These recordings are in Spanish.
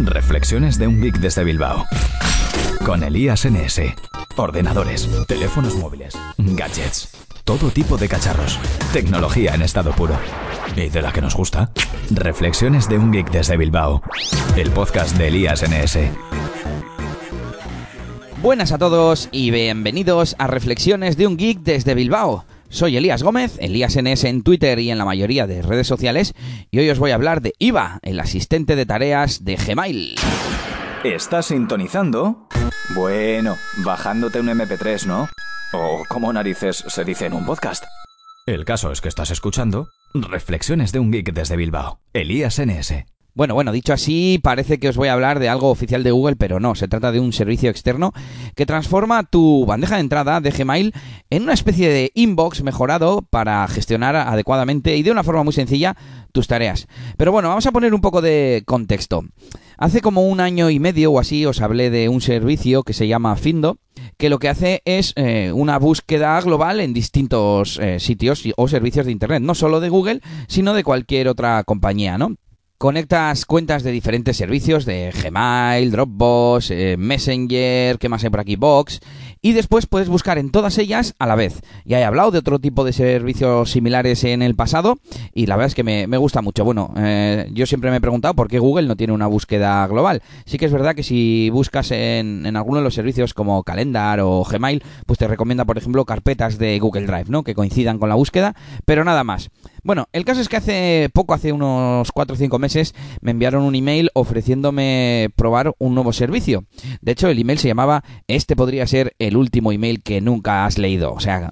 Reflexiones de un geek desde Bilbao. Con Elías NS. Ordenadores, teléfonos móviles, gadgets, todo tipo de cacharros. Tecnología en estado puro. ¿Y de la que nos gusta? Reflexiones de un geek desde Bilbao. El podcast de Elías NS. Buenas a todos y bienvenidos a Reflexiones de un geek desde Bilbao. Soy Elías Gómez, Elías NS en Twitter y en la mayoría de redes sociales, y hoy os voy a hablar de IVA, el asistente de tareas de Gmail. ¿Estás sintonizando? Bueno, bajándote un MP3, ¿no? O como narices se dice en un podcast. El caso es que estás escuchando Reflexiones de un geek desde Bilbao. Elías NS. Bueno, bueno, dicho así, parece que os voy a hablar de algo oficial de Google, pero no, se trata de un servicio externo que transforma tu bandeja de entrada de Gmail en una especie de inbox mejorado para gestionar adecuadamente y de una forma muy sencilla tus tareas. Pero bueno, vamos a poner un poco de contexto. Hace como un año y medio o así os hablé de un servicio que se llama Findo, que lo que hace es eh, una búsqueda global en distintos eh, sitios o servicios de Internet, no solo de Google, sino de cualquier otra compañía, ¿no? Conectas cuentas de diferentes servicios, de Gmail, Dropbox, eh, Messenger, ¿qué más hay por aquí? Box. Y después puedes buscar en todas ellas a la vez. Ya he hablado de otro tipo de servicios similares en el pasado y la verdad es que me, gusta mucho. Bueno, eh, yo siempre me he preguntado por qué Google no tiene una búsqueda global. Sí que es verdad que si buscas en, en alguno de los servicios como Calendar o Gmail, pues te recomienda, por ejemplo, carpetas de Google Drive, ¿no? Que coincidan con la búsqueda, pero nada más. Bueno, el caso es que hace poco, hace unos 4 o 5 meses, me enviaron un email ofreciéndome probar un nuevo servicio. De hecho, el email se llamaba Este podría ser el último email que nunca has leído. O sea,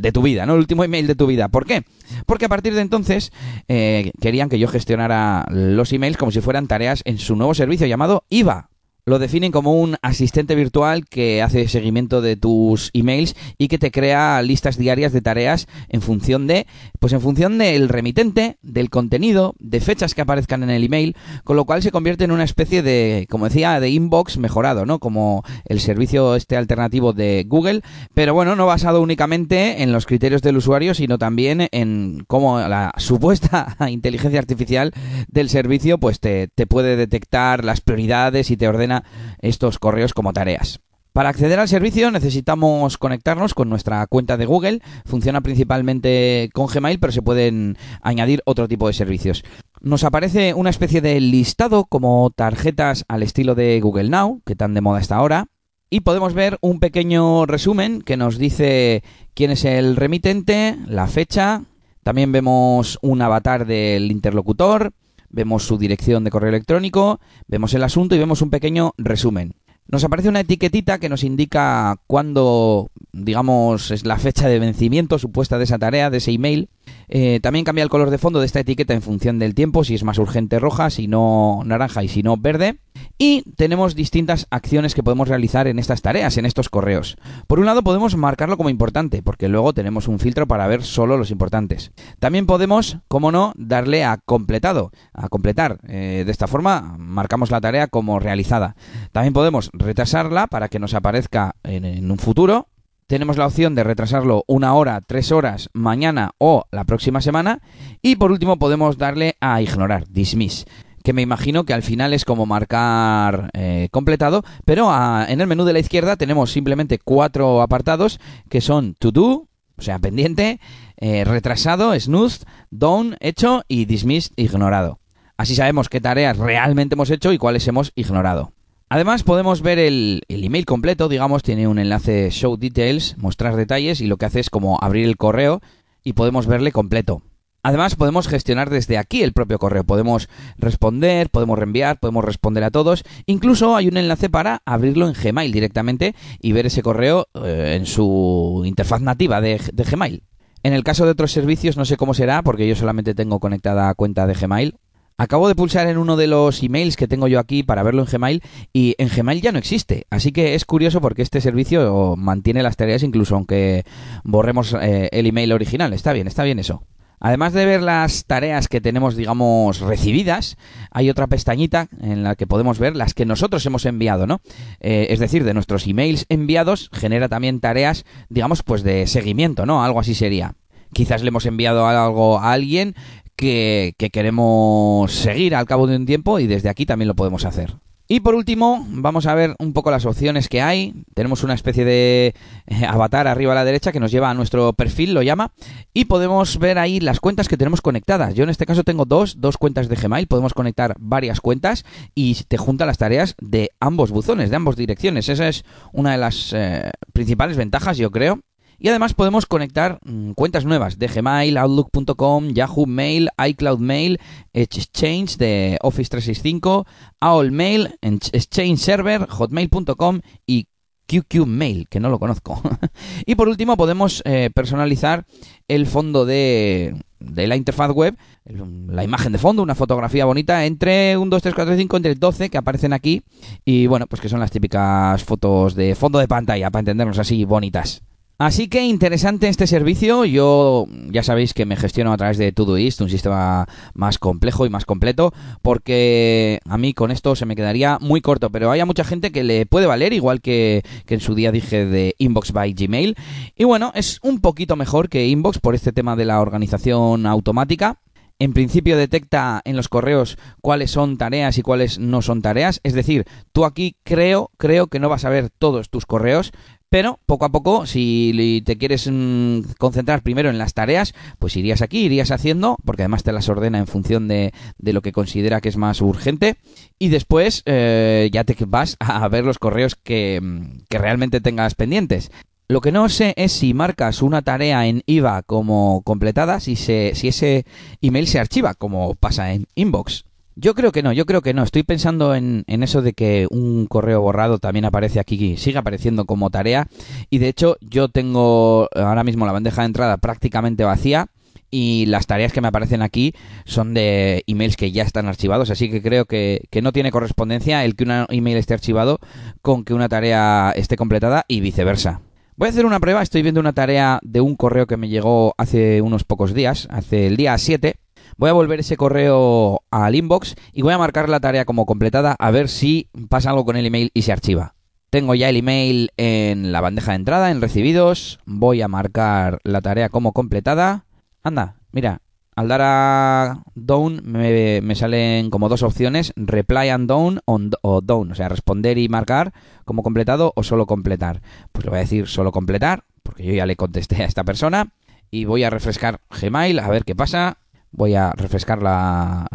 de tu vida, ¿no? El último email de tu vida. ¿Por qué? Porque a partir de entonces eh, querían que yo gestionara los emails como si fueran tareas en su nuevo servicio llamado IVA lo definen como un asistente virtual que hace seguimiento de tus emails y que te crea listas diarias de tareas en función de, pues en función del remitente, del contenido, de fechas que aparezcan en el email, con lo cual se convierte en una especie de, como decía, de inbox mejorado, ¿no? Como el servicio este alternativo de Google, pero bueno, no basado únicamente en los criterios del usuario, sino también en cómo la supuesta inteligencia artificial del servicio, pues te, te puede detectar las prioridades y te ordena estos correos como tareas. Para acceder al servicio necesitamos conectarnos con nuestra cuenta de Google. Funciona principalmente con Gmail, pero se pueden añadir otro tipo de servicios. Nos aparece una especie de listado como tarjetas al estilo de Google Now, que tan de moda está ahora. Y podemos ver un pequeño resumen que nos dice quién es el remitente, la fecha. También vemos un avatar del interlocutor, vemos su dirección de correo electrónico, vemos el asunto y vemos un pequeño resumen. Nos aparece una etiquetita que nos indica cuándo, digamos, es la fecha de vencimiento supuesta de esa tarea, de ese email. Eh, también cambia el color de fondo de esta etiqueta en función del tiempo, si es más urgente roja, si no naranja y si no verde. Y tenemos distintas acciones que podemos realizar en estas tareas, en estos correos. Por un lado podemos marcarlo como importante, porque luego tenemos un filtro para ver solo los importantes. También podemos, como no, darle a completado, a completar. Eh, de esta forma marcamos la tarea como realizada. También podemos retrasarla para que nos aparezca en un futuro tenemos la opción de retrasarlo una hora, tres horas, mañana o la próxima semana. Y por último podemos darle a ignorar, dismiss que me imagino que al final es como marcar eh, completado, pero ah, en el menú de la izquierda tenemos simplemente cuatro apartados que son to do, o sea, pendiente, eh, retrasado, snooze, down, hecho y dismiss, ignorado. Así sabemos qué tareas realmente hemos hecho y cuáles hemos ignorado. Además podemos ver el, email completo, digamos, tiene un enlace Show Details, mostrar detalles y lo que hace es como abrir el correo y podemos verle completo. Además podemos gestionar desde aquí el propio correo, podemos responder, podemos reenviar, podemos responder a todos, incluso hay un enlace para abrirlo en Gmail directamente y ver ese correo eh, en su interfaz nativa de, de Gmail. En el caso de otros servicios no sé cómo será porque yo solamente tengo conectada cuenta de Gmail Acabo de pulsar en uno de los emails que tengo yo aquí para verlo en Gmail y en Gmail ya no existe. Así que es curioso porque este servicio mantiene las tareas incluso aunque borremos eh, el email original. Está bien, está bien eso. Además de ver las tareas que tenemos, digamos, recibidas, hay otra pestañita en la que podemos ver las que nosotros hemos enviado, ¿no? Eh, es decir, de nuestros emails enviados genera también tareas, digamos, pues de seguimiento, ¿no? Algo así sería. Quizás le hemos enviado algo a alguien que, queremos seguir al cabo de un tiempo y desde aquí también lo podemos hacer. Y por último, vamos a ver un poco las opciones que hay. Tenemos una especie de eh, avatar arriba a la derecha que nos lleva a nuestro perfil, lo llama, y podemos ver ahí las cuentas que tenemos conectadas. Yo en este caso tengo dos, dos cuentas de Gmail, podemos conectar varias cuentas y te junta las tareas de ambos buzones, de ambas direcciones. Esa es una de las eh, principales ventajas, yo creo. Y además podemos conectar mm, cuentas nuevas de Gmail, Outlook.com, Yahoo Mail, iCloud Mail, Exchange de Office 365, AOL Mail, Exchange Server, Hotmail.com y QQ Mail, que no lo conozco. y por último podemos eh, personalizar el fondo de, de, la interfaz web, la imagen de fondo, una fotografía bonita entre 1, 2, 3, 4, 5, entre 12 que aparecen aquí y bueno, pues que son las típicas fotos de fondo de pantalla, para entendernos así, bonitas. Así que interesante este servicio. Yo ya sabéis que me gestiono a través de Todoist, un sistema más complejo y más completo, porque a mí con esto se me quedaría muy corto, pero hay mucha gente que le puede valer, igual que, que en su día dije de Inbox by Gmail. Y bueno, es un poquito mejor que Inbox por este tema de la organización automática en principio detecta en los correos cuáles son tareas y cuáles no son tareas. Es decir, tú aquí creo, creo que no vas a ver todos tus correos, pero poco a poco, si te quieres mm, concentrar primero en las tareas, pues irías aquí, irías haciendo, porque además te las ordena en función de, lo que considera que es más urgente. Y después eh, ya te vas a ver los correos que, mm, que realmente tengas pendientes. Lo que no sé es si marcas una tarea en IVA como completada, si, se, si ese email se archiva, como pasa en Inbox. Yo creo que no, yo creo que no. Estoy pensando en, en, eso de que un correo borrado también aparece aquí, sigue apareciendo como tarea. Y de hecho, yo tengo ahora mismo la bandeja de entrada prácticamente vacía. Y las tareas que me aparecen aquí son de emails que ya están archivados. Así que creo que, que no tiene correspondencia el que un email esté archivado con que una tarea esté completada y viceversa. Voy a hacer una prueba. Estoy viendo una tarea de un correo que me llegó hace unos pocos días, hace el día 7 Voy a volver ese correo al inbox y voy a marcar la tarea como completada a ver si pasa algo con el email y se archiva. Tengo ya el email en la bandeja de entrada, en recibidos. Voy a marcar la tarea como completada. Anda, mira, al dar a down me, salen como dos opciones, reply and down o down, o sea, responder y marcar como completado o solo completar. Pues le voy a decir solo completar, porque yo ya le contesté a esta persona y voy a refrescar Gmail a ver qué pasa voy a refrescar la,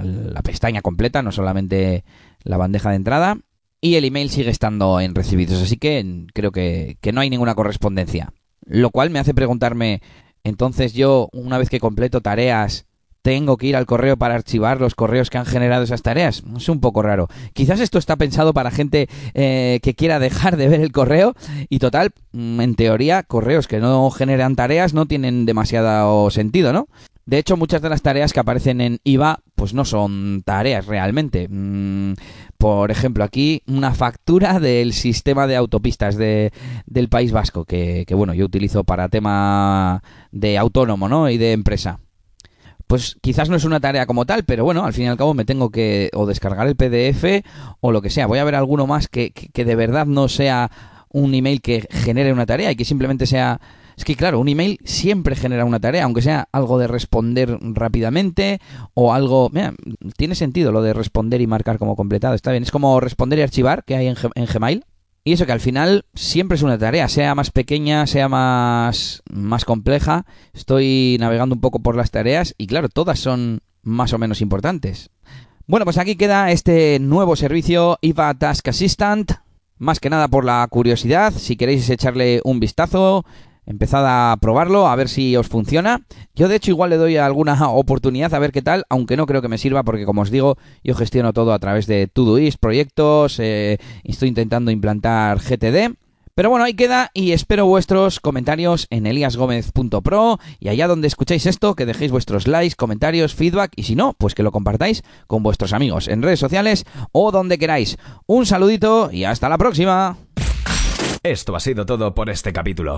pestaña completa, no solamente la bandeja de entrada. Y el email sigue estando en recibidos, así que creo que, que no hay ninguna correspondencia. Lo cual me hace preguntarme, entonces yo, una vez que completo tareas, tengo que ir al correo para archivar los correos que han generado esas tareas. Es un poco raro. Quizás esto está pensado para gente eh, que quiera dejar de ver el correo y total, mm, en teoría, correos que no generan tareas no tienen demasiado sentido, ¿no? De hecho, muchas de las tareas que aparecen en IVA pues no son tareas realmente. Mm, por ejemplo, aquí una factura del sistema de autopistas de, del País Vasco, que, que, bueno, yo utilizo para tema de autónomo, ¿no? Y de empresa. Pues quizás no es una tarea como tal, pero bueno, al fin y al cabo me tengo que o descargar el PDF o lo que sea. Voy a ver alguno más que, que de verdad no sea un email que genere una tarea y que simplemente sea es que claro, un email siempre genera una tarea, aunque sea algo de responder rápidamente o algo... Mira, tiene sentido lo de responder y marcar como completado, está bien. Es como responder y archivar que hay en, Gmail. Y eso que al final siempre es una tarea, sea más pequeña, sea más, más compleja. Estoy navegando un poco por las tareas y claro, todas son más o menos importantes. Bueno, pues aquí queda este nuevo servicio IVA Task Assistant. Más que nada por la curiosidad, si queréis echarle un vistazo, Empezad a probarlo, a ver si os funciona. Yo de hecho igual le doy alguna oportunidad a ver qué tal, aunque no creo que me sirva porque como os digo, yo gestiono todo a través de Todoist, proyectos, eh, estoy intentando implantar GTD. Pero bueno, ahí queda y espero vuestros comentarios en eliasgomez.pro y allá donde escucháis esto, que dejéis vuestros likes, comentarios, feedback y si no, pues que lo compartáis con vuestros amigos en redes sociales o donde queráis. Un saludito y hasta la próxima. Esto ha sido todo por este capítulo.